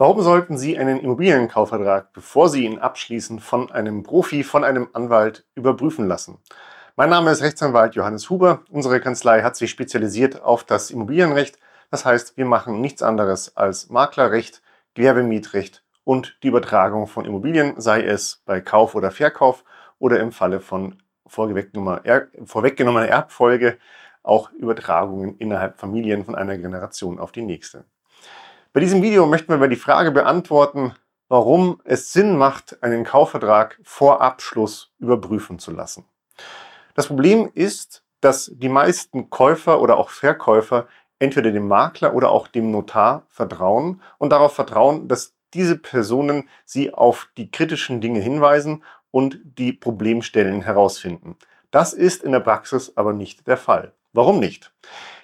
Warum sollten Sie einen Immobilienkaufvertrag, bevor Sie ihn abschließen, von einem Profi, von einem Anwalt überprüfen lassen? Mein Name ist Rechtsanwalt Johannes Huber. Unsere Kanzlei hat sich spezialisiert auf das Immobilienrecht. Das heißt, wir machen nichts anderes als Maklerrecht, Gewerbemietrecht und die Übertragung von Immobilien, sei es bei Kauf oder Verkauf oder im Falle von vorweggenommener Erbfolge auch Übertragungen innerhalb Familien von einer Generation auf die nächste. Bei diesem Video möchten wir über die Frage beantworten, warum es Sinn macht, einen Kaufvertrag vor Abschluss überprüfen zu lassen. Das Problem ist, dass die meisten Käufer oder auch Verkäufer entweder dem Makler oder auch dem Notar vertrauen und darauf vertrauen, dass diese Personen sie auf die kritischen Dinge hinweisen und die Problemstellen herausfinden. Das ist in der Praxis aber nicht der Fall. Warum nicht?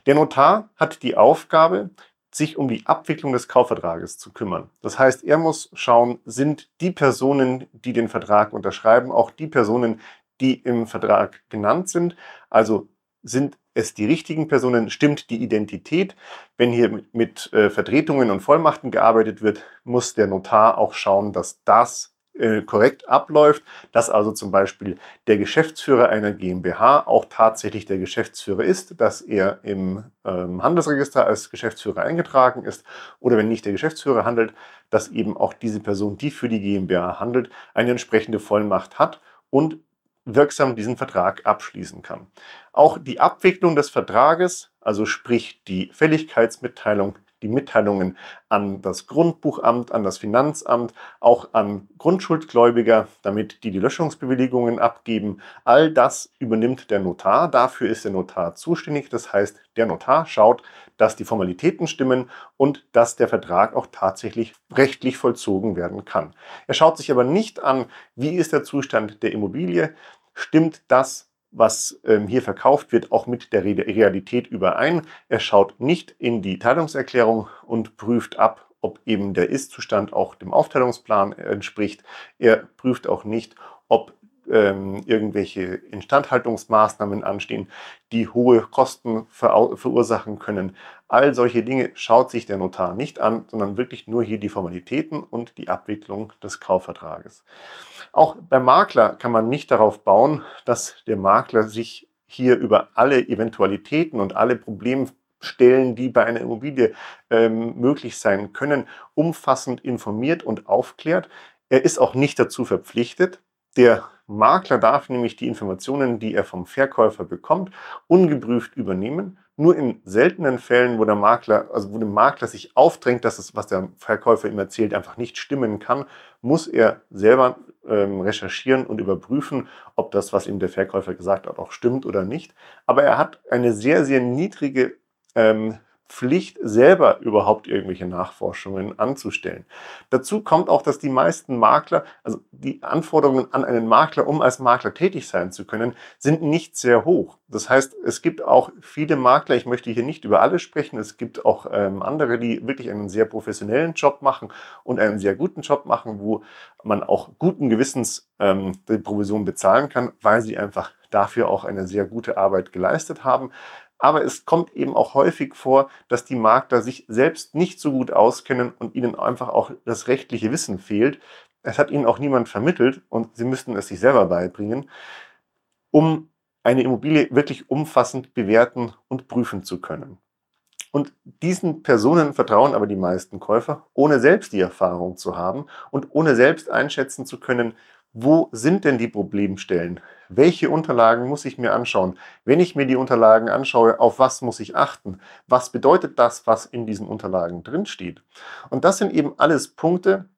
Der Notar hat die Aufgabe, sich um die Abwicklung des Kaufvertrages zu kümmern. Das heißt, er muss schauen, sind die Personen, die den Vertrag unterschreiben, auch die Personen, die im Vertrag genannt sind. Also sind es die richtigen Personen, stimmt die Identität. Wenn hier mit, äh, Vertretungen und Vollmachten gearbeitet wird, muss der Notar auch schauen, dass das äh, korrekt abläuft, dass also zum Beispiel der Geschäftsführer einer GmbH auch tatsächlich der Geschäftsführer ist, dass er im ähm, Handelsregister als Geschäftsführer eingetragen ist oder wenn nicht der Geschäftsführer handelt, dass eben auch diese Person, die für die GmbH handelt, eine entsprechende Vollmacht hat und wirksam diesen Vertrag abschließen kann. Auch die Abwicklung des Vertrages, also sprich die Fälligkeitsmitteilung, die Mitteilungen an das Grundbuchamt, an das Finanzamt, auch an Grundschuldgläubiger, damit die die Löschungsbewilligungen abgeben. All das übernimmt der Notar. Dafür ist der Notar zuständig. Das heißt, der Notar schaut, dass die Formalitäten stimmen und dass der Vertrag auch tatsächlich rechtlich vollzogen werden kann. Er schaut sich aber nicht an, wie ist der Zustand der Immobilie, stimmt das was ähm, hier verkauft wird, auch mit der Realität überein. Er schaut nicht in die Teilungserklärung und prüft ab, ob eben der Ist-Zustand auch dem Aufteilungsplan entspricht. Er prüft auch nicht, ob ähm, irgendwelche Instandhaltungsmaßnahmen anstehen, die hohe Kosten ver verursachen können. All solche Dinge schaut sich der Notar nicht an, sondern wirklich nur hier die Formalitäten und die Abwicklung des Kaufvertrages. Auch beim Makler kann man nicht darauf bauen, dass der Makler sich hier über alle Eventualitäten und alle Problemstellen, die bei einer Immobilie ähm, möglich sein können, umfassend informiert und aufklärt. Er ist auch nicht dazu verpflichtet. Der Makler darf nämlich die Informationen, die er vom Verkäufer bekommt, ungeprüft übernehmen. Nur in seltenen Fällen, wo der Makler, also wo dem Makler sich aufdrängt, dass es, was der Verkäufer ihm erzählt, einfach nicht stimmen kann, muss er selber ähm, recherchieren und überprüfen, ob das, was ihm der Verkäufer gesagt hat, auch stimmt oder nicht. Aber er hat eine sehr, sehr niedrige ähm, Pflicht, selber überhaupt irgendwelche Nachforschungen anzustellen. Dazu kommt auch, dass die meisten Makler, also die Anforderungen an einen Makler, um als Makler tätig sein zu können, sind nicht sehr hoch. Das heißt, es gibt auch viele Makler, ich möchte hier nicht über alle sprechen, es gibt auch ähm, andere, die wirklich einen sehr professionellen Job machen und einen sehr guten Job machen, wo man auch guten Gewissens ähm, die Provision bezahlen kann, weil sie einfach dafür auch eine sehr gute Arbeit geleistet haben. Aber es kommt eben auch häufig vor, dass die Makler sich selbst nicht so gut auskennen und ihnen einfach auch das rechtliche Wissen fehlt. Es hat ihnen auch niemand vermittelt und sie müssten es sich selber beibringen, um eine Immobilie wirklich umfassend bewerten und prüfen zu können. Und diesen Personen vertrauen aber die meisten Käufer, ohne selbst die Erfahrung zu haben und ohne selbst einschätzen zu können, wo sind denn die Problemstellen? Welche Unterlagen muss ich mir anschauen? Wenn ich mir die Unterlagen anschaue, auf was muss ich achten? Was bedeutet das, was in diesen Unterlagen drinsteht? Und das sind eben alles Punkte,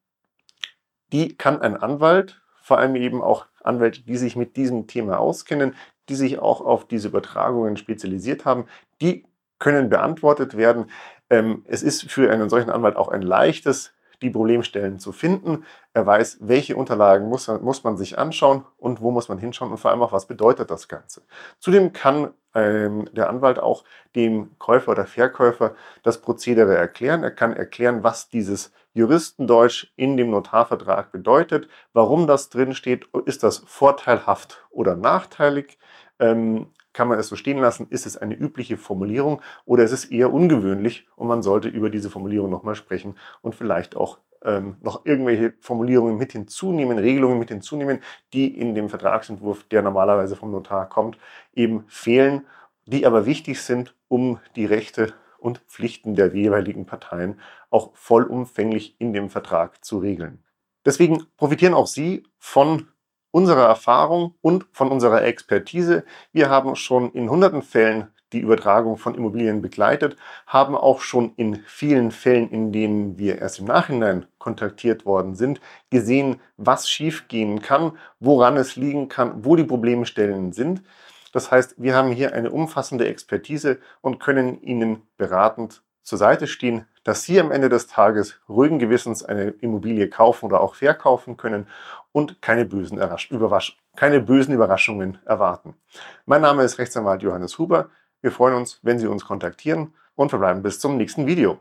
die kann ein Anwalt, vor allem eben auch Anwälte, die sich mit diesem Thema auskennen, die sich auch auf diese Übertragungen spezialisiert haben, die können beantwortet werden. Ähm, es ist für einen solchen Anwalt auch ein leichtes, die Problemstellen zu finden. Er weiß, welche Unterlagen muss, muss man sich anschauen und wo muss man hinschauen und vor allem auch, was bedeutet das Ganze. Zudem kann ähm, der Anwalt auch dem Käufer oder Verkäufer das Prozedere erklären. Er kann erklären, was dieses Juristendeutsch in dem Notarvertrag bedeutet, warum das drin steht, ist das vorteilhaft oder nachteilig. Ähm, kann man es so stehen lassen? Ist es eine übliche Formulierung oder ist es eher ungewöhnlich und man sollte über diese Formulierung nochmal sprechen und vielleicht auch ähm, noch irgendwelche Formulierungen mit hinzunehmen, Regelungen mit hinzunehmen, die in dem Vertragsentwurf, der normalerweise vom Notar kommt, eben fehlen, die aber wichtig sind, um die Rechte und Pflichten der jeweiligen Parteien auch vollumfänglich in dem Vertrag zu regeln. Deswegen profitieren auch Sie von unserer Erfahrung und von unserer Expertise. Wir haben schon in hunderten Fällen die Übertragung von Immobilien begleitet, haben auch schon in vielen Fällen, in denen wir erst im Nachhinein kontaktiert worden sind, gesehen, was schiefgehen kann, woran es liegen kann, wo die Problemstellen sind. Das heißt, wir haben hier eine umfassende Expertise und können Ihnen beratend zur Seite stehen, dass Sie am Ende des Tages ruhigen Gewissens eine Immobilie kaufen oder auch verkaufen können und keine bösen, keine bösen Überraschungen erwarten. Mein Name ist Rechtsanwalt Johannes Huber. Wir freuen uns, wenn Sie uns kontaktieren und verbleiben bis zum nächsten Video.